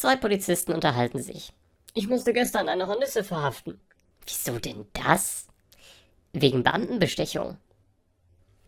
Zwei Polizisten unterhalten sich. Ich musste gestern eine Hornisse verhaften. Wieso denn das? Wegen Bandenbestechung.